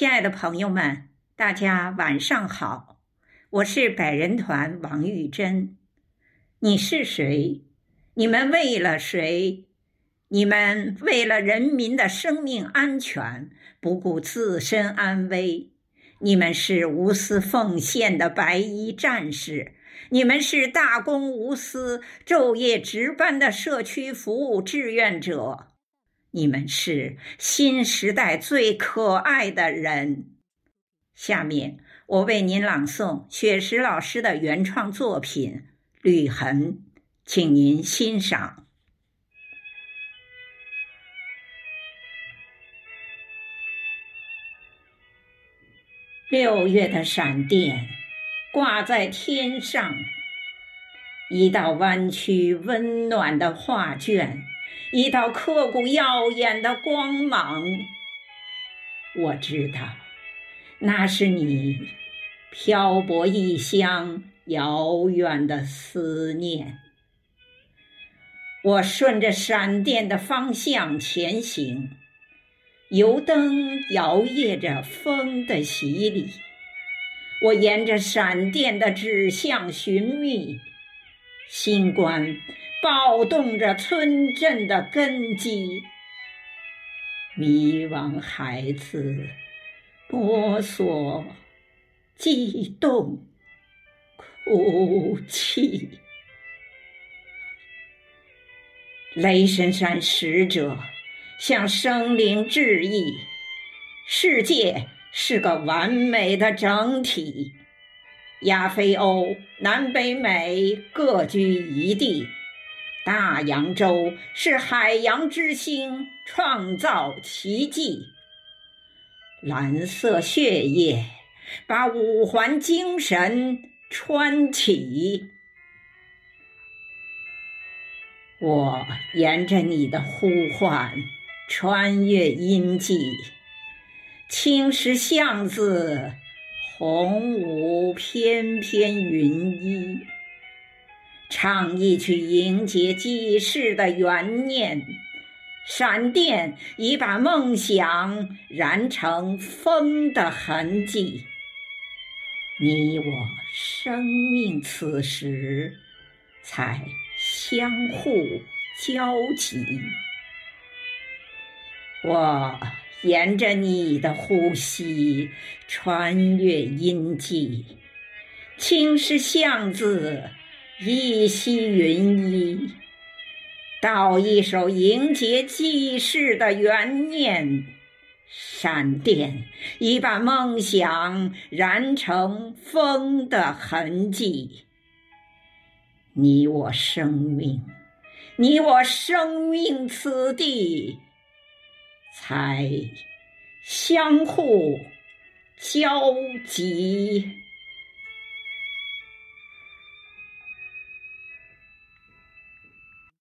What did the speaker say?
亲爱的朋友们，大家晚上好，我是百人团王玉珍。你是谁？你们为了谁？你们为了人民的生命安全，不顾自身安危。你们是无私奉献的白衣战士，你们是大公无私、昼夜值班的社区服务志愿者。你们是新时代最可爱的人。下面我为您朗诵雪石老师的原创作品《旅痕》，请您欣赏。六月的闪电挂在天上，一道弯曲温暖的画卷。一道刻骨耀眼的光芒，我知道，那是你漂泊异乡遥远的思念。我顺着闪电的方向前行，油灯摇曳着风的洗礼。我沿着闪电的指向寻觅，星光。暴动着村镇的根基，迷惘孩子摸索、悸动、哭泣。雷神山使者向生灵致意：世界是个完美的整体，亚非欧、南北美各居一地。大洋洲是海洋之星，创造奇迹。蓝色血液把五环精神穿起。我沿着你的呼唤，穿越阴际，青石巷子，红舞翩翩云衣。唱一曲迎接济世的缘念，闪电已把梦想燃成风的痕迹。你我生命此时才相互交集。我沿着你的呼吸穿越阴际，青石巷子。一袭云衣，道一首迎接济世的缘念。闪电已把梦想燃成风的痕迹。你我生命，你我生命，此地才相互交集。